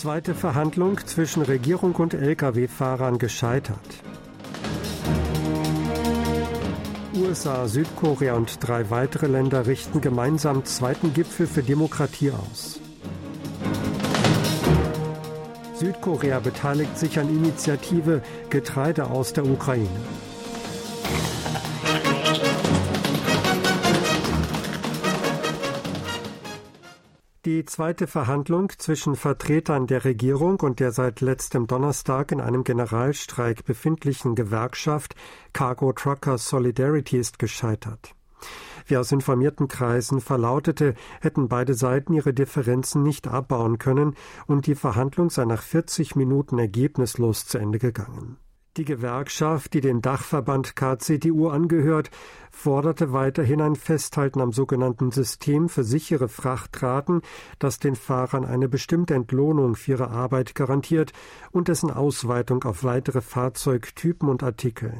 Zweite Verhandlung zwischen Regierung und Lkw-Fahrern gescheitert. USA, Südkorea und drei weitere Länder richten gemeinsam zweiten Gipfel für Demokratie aus. Südkorea beteiligt sich an Initiative Getreide aus der Ukraine. Die zweite Verhandlung zwischen Vertretern der Regierung und der seit letztem Donnerstag in einem Generalstreik befindlichen Gewerkschaft Cargo Truckers Solidarity ist gescheitert. Wie aus informierten Kreisen verlautete, hätten beide Seiten ihre Differenzen nicht abbauen können und die Verhandlung sei nach 40 Minuten ergebnislos zu Ende gegangen. Die Gewerkschaft, die den Dachverband KCDU angehört, forderte weiterhin ein Festhalten am sogenannten System für sichere Frachtraten, das den Fahrern eine bestimmte Entlohnung für ihre Arbeit garantiert und dessen Ausweitung auf weitere Fahrzeugtypen und Artikel.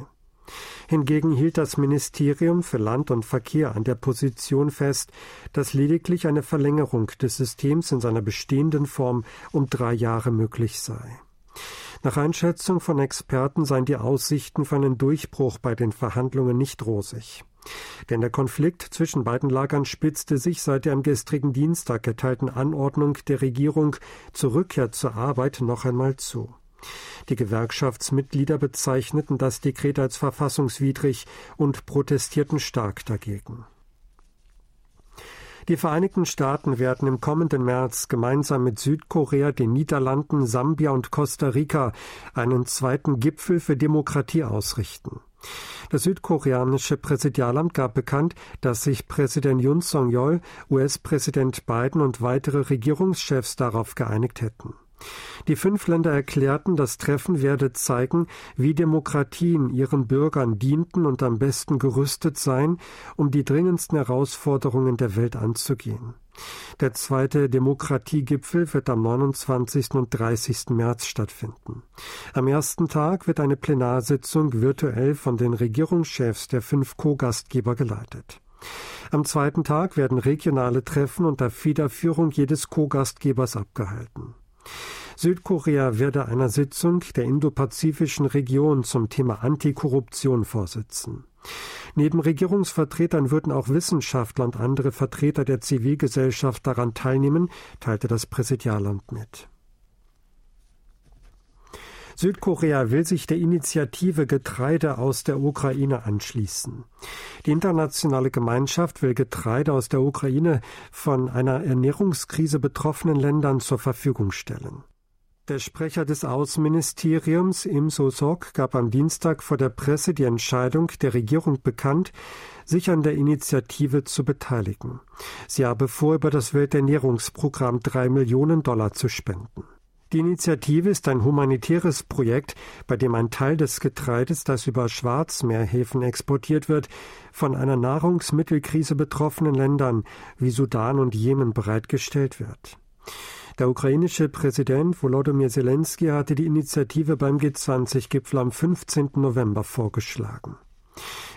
Hingegen hielt das Ministerium für Land und Verkehr an der Position fest, dass lediglich eine Verlängerung des Systems in seiner bestehenden Form um drei Jahre möglich sei. Nach Einschätzung von Experten seien die Aussichten für einen Durchbruch bei den Verhandlungen nicht rosig. Denn der Konflikt zwischen beiden Lagern spitzte sich seit der am gestrigen Dienstag erteilten Anordnung der Regierung zur Rückkehr zur Arbeit noch einmal zu. Die Gewerkschaftsmitglieder bezeichneten das Dekret als verfassungswidrig und protestierten stark dagegen. Die Vereinigten Staaten werden im kommenden März gemeinsam mit Südkorea, den Niederlanden, Sambia und Costa Rica einen zweiten Gipfel für Demokratie ausrichten. Das südkoreanische Präsidialamt gab bekannt, dass sich Präsident Yoon Song-yeol, US-Präsident Biden und weitere Regierungschefs darauf geeinigt hätten. Die fünf Länder erklärten, das Treffen werde zeigen, wie Demokratien ihren Bürgern dienten und am besten gerüstet seien, um die dringendsten Herausforderungen der Welt anzugehen. Der zweite Demokratiegipfel wird am 29. und 30. März stattfinden. Am ersten Tag wird eine Plenarsitzung virtuell von den Regierungschefs der fünf Co-Gastgeber geleitet. Am zweiten Tag werden regionale Treffen unter Federführung jedes Co-Gastgebers abgehalten. Südkorea werde einer Sitzung der indopazifischen Region zum Thema Antikorruption vorsitzen. Neben Regierungsvertretern würden auch Wissenschaftler und andere Vertreter der Zivilgesellschaft daran teilnehmen, teilte das Präsidialamt mit. Südkorea will sich der Initiative Getreide aus der Ukraine anschließen. Die internationale Gemeinschaft will Getreide aus der Ukraine von einer Ernährungskrise betroffenen Ländern zur Verfügung stellen. Der Sprecher des Außenministeriums Im So-sok gab am Dienstag vor der Presse die Entscheidung der Regierung bekannt, sich an der Initiative zu beteiligen. Sie habe vor, über das Welternährungsprogramm drei Millionen Dollar zu spenden. Die Initiative ist ein humanitäres Projekt, bei dem ein Teil des Getreides, das über Schwarzmeerhäfen exportiert wird, von einer Nahrungsmittelkrise betroffenen Ländern wie Sudan und Jemen bereitgestellt wird. Der ukrainische Präsident Volodymyr Zelensky hatte die Initiative beim G20-Gipfel am 15. November vorgeschlagen.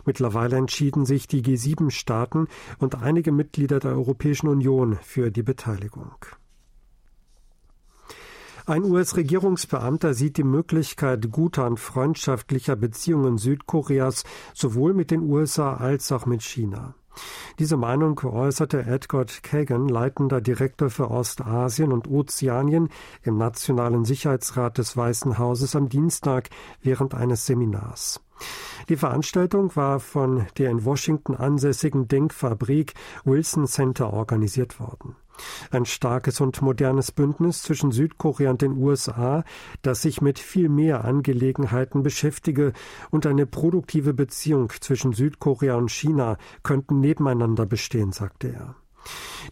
Mittlerweile entschieden sich die G7-Staaten und einige Mitglieder der Europäischen Union für die Beteiligung. Ein US-Regierungsbeamter sieht die Möglichkeit guter und freundschaftlicher Beziehungen Südkoreas sowohl mit den USA als auch mit China. Diese Meinung äußerte Edward Kagan, leitender Direktor für Ostasien und Ozeanien im Nationalen Sicherheitsrat des Weißen Hauses am Dienstag während eines Seminars. Die Veranstaltung war von der in Washington ansässigen Denkfabrik Wilson Center organisiert worden. Ein starkes und modernes Bündnis zwischen Südkorea und den USA, das sich mit viel mehr Angelegenheiten beschäftige und eine produktive Beziehung zwischen Südkorea und China könnten nebeneinander bestehen, sagte er.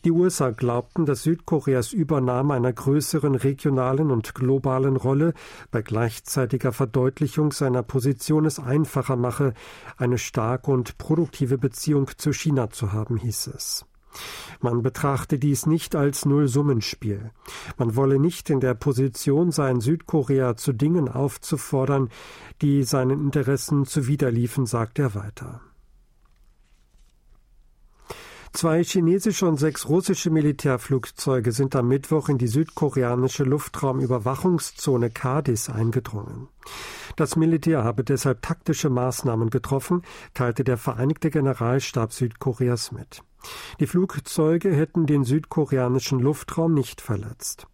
Die USA glaubten, dass Südkoreas Übernahme einer größeren regionalen und globalen Rolle bei gleichzeitiger Verdeutlichung seiner Position es einfacher mache, eine starke und produktive Beziehung zu China zu haben, hieß es. Man betrachte dies nicht als Nullsummenspiel. Man wolle nicht in der Position sein, Südkorea zu Dingen aufzufordern, die seinen Interessen zuwiderliefen, sagt er weiter. Zwei chinesische und sechs russische Militärflugzeuge sind am Mittwoch in die südkoreanische Luftraumüberwachungszone Cadiz eingedrungen. Das Militär habe deshalb taktische Maßnahmen getroffen, teilte der Vereinigte Generalstab Südkoreas mit. Die Flugzeuge hätten den südkoreanischen Luftraum nicht verletzt.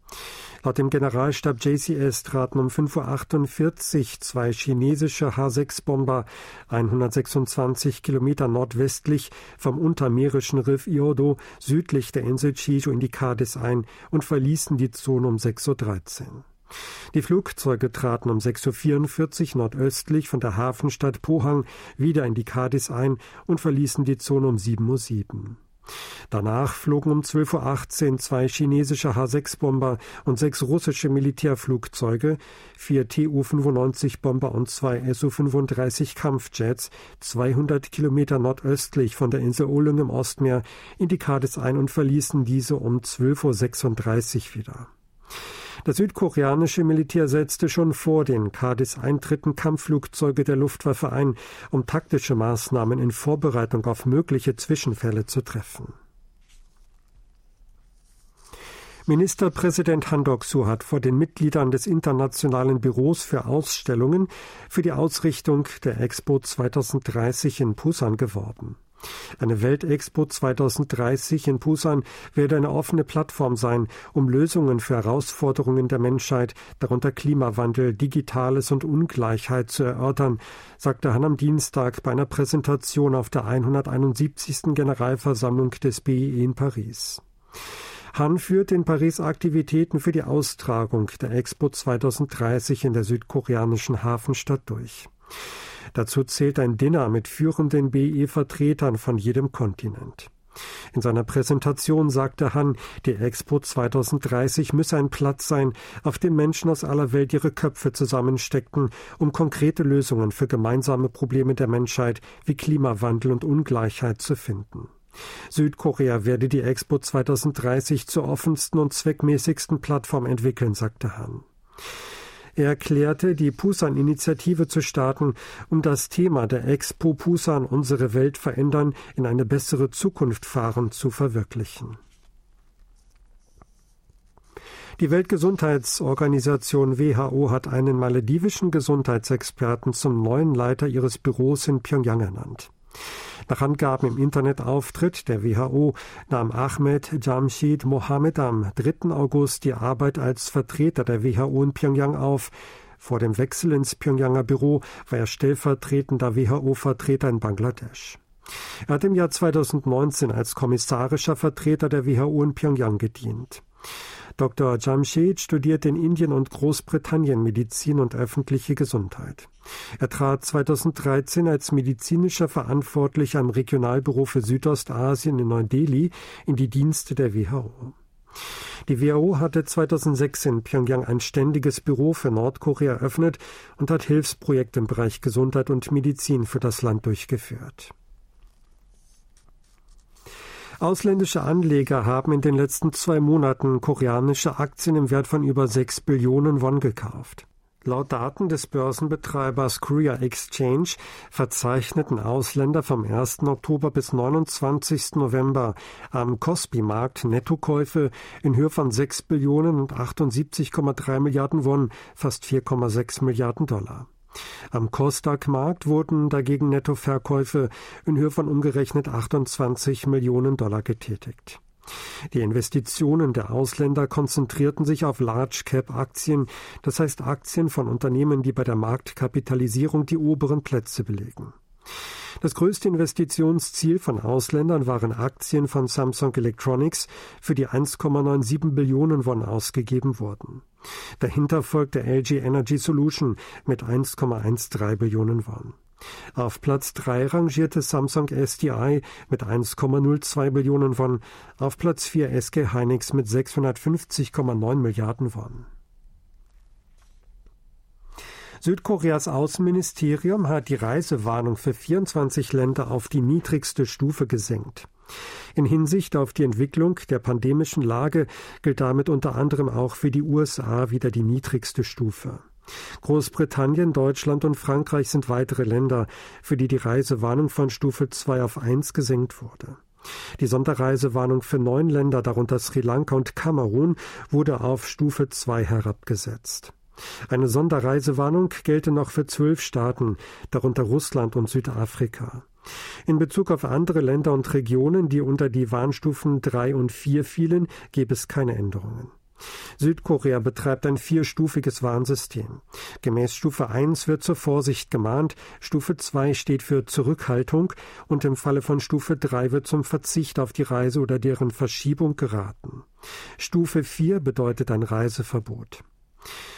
Laut dem Generalstab JCS traten um 5.48 Uhr zwei chinesische H-6-Bomber 126 Kilometer nordwestlich vom untermeerischen Riff Iodo südlich der Insel Chijo in die Cadiz ein und verließen die Zone um 6.13 Uhr. Die Flugzeuge traten um 6.44 Uhr nordöstlich von der Hafenstadt Pohang wieder in die Cadiz ein und verließen die Zone um 7.07 Uhr. Danach flogen um 12.18 Uhr zwei chinesische H-6-Bomber und sechs russische Militärflugzeuge, vier Tu-95-Bomber und zwei Su-35 Kampfjets 200 Kilometer nordöstlich von der Insel Olung im Ostmeer in die Cadiz ein und verließen diese um 12.36 Uhr wieder. Das südkoreanische Militär setzte schon vor den Cadiz-Eintritten Kampfflugzeuge der Luftwaffe ein, um taktische Maßnahmen in Vorbereitung auf mögliche Zwischenfälle zu treffen. Ministerpräsident Han Dok-su hat vor den Mitgliedern des Internationalen Büros für Ausstellungen für die Ausrichtung der Expo 2030 in Busan geworben. Eine Weltexpo 2030 in Busan werde eine offene Plattform sein, um Lösungen für Herausforderungen der Menschheit, darunter Klimawandel, Digitales und Ungleichheit zu erörtern, sagte Han am Dienstag bei einer Präsentation auf der 171. Generalversammlung des BIE in Paris. Han führt in Paris Aktivitäten für die Austragung der Expo 2030 in der südkoreanischen Hafenstadt durch. Dazu zählt ein Dinner mit führenden BE-Vertretern von jedem Kontinent. In seiner Präsentation sagte Han, die Expo 2030 müsse ein Platz sein, auf dem Menschen aus aller Welt ihre Köpfe zusammensteckten, um konkrete Lösungen für gemeinsame Probleme der Menschheit wie Klimawandel und Ungleichheit zu finden. Südkorea werde die Expo 2030 zur offensten und zweckmäßigsten Plattform entwickeln, sagte Han. Er erklärte, die Pusan-Initiative zu starten, um das Thema der Expo Pusan unsere Welt verändern, in eine bessere Zukunft fahren zu verwirklichen. Die Weltgesundheitsorganisation WHO hat einen maledivischen Gesundheitsexperten zum neuen Leiter ihres Büros in Pyongyang ernannt. Nach Angaben im Internetauftritt der WHO nahm Ahmed Jamshid Mohammed am 3. August die Arbeit als Vertreter der WHO in Pyongyang auf. Vor dem Wechsel ins Pyongyanger Büro war er stellvertretender WHO-Vertreter in Bangladesch. Er hat im Jahr 2019 als kommissarischer Vertreter der WHO in Pyongyang gedient. Dr. Jamshed studiert in Indien und Großbritannien Medizin und öffentliche Gesundheit. Er trat 2013 als medizinischer Verantwortlicher am Regionalbüro für Südostasien in Neu-Delhi in die Dienste der WHO. Die WHO hatte 2006 in Pyongyang ein ständiges Büro für Nordkorea eröffnet und hat Hilfsprojekte im Bereich Gesundheit und Medizin für das Land durchgeführt. Ausländische Anleger haben in den letzten zwei Monaten koreanische Aktien im Wert von über 6 Billionen Won gekauft. Laut Daten des Börsenbetreibers Korea Exchange verzeichneten Ausländer vom 1. Oktober bis 29. November am Kospi-Markt Nettokäufe in Höhe von 6 Billionen und 78,3 Milliarden Won, fast 4,6 Milliarden Dollar. Am Kosdaq-Markt wurden dagegen Nettoverkäufe in Höhe von umgerechnet 28 Millionen Dollar getätigt. Die Investitionen der Ausländer konzentrierten sich auf Large-Cap-Aktien, das heißt Aktien von Unternehmen, die bei der Marktkapitalisierung die oberen Plätze belegen. Das größte Investitionsziel von Ausländern waren Aktien von Samsung Electronics, für die 1,97 Billionen Won ausgegeben wurden. Dahinter folgte LG Energy Solution mit 1,13 Billionen Won. Auf Platz 3 rangierte Samsung SDI mit 1,02 Billionen Won, auf Platz 4 SK Hynix mit 650,9 Milliarden Won. Südkoreas Außenministerium hat die Reisewarnung für 24 Länder auf die niedrigste Stufe gesenkt. In Hinsicht auf die Entwicklung der pandemischen Lage gilt damit unter anderem auch für die USA wieder die niedrigste Stufe. Großbritannien, Deutschland und Frankreich sind weitere Länder, für die die Reisewarnung von Stufe 2 auf 1 gesenkt wurde. Die Sonderreisewarnung für neun Länder, darunter Sri Lanka und Kamerun, wurde auf Stufe 2 herabgesetzt. Eine Sonderreisewarnung gelte noch für zwölf Staaten, darunter Russland und Südafrika. In Bezug auf andere Länder und Regionen, die unter die Warnstufen 3 und 4 fielen, gäbe es keine Änderungen. Südkorea betreibt ein vierstufiges Warnsystem. Gemäß Stufe 1 wird zur Vorsicht gemahnt, Stufe 2 steht für Zurückhaltung und im Falle von Stufe 3 wird zum Verzicht auf die Reise oder deren Verschiebung geraten. Stufe 4 bedeutet ein Reiseverbot.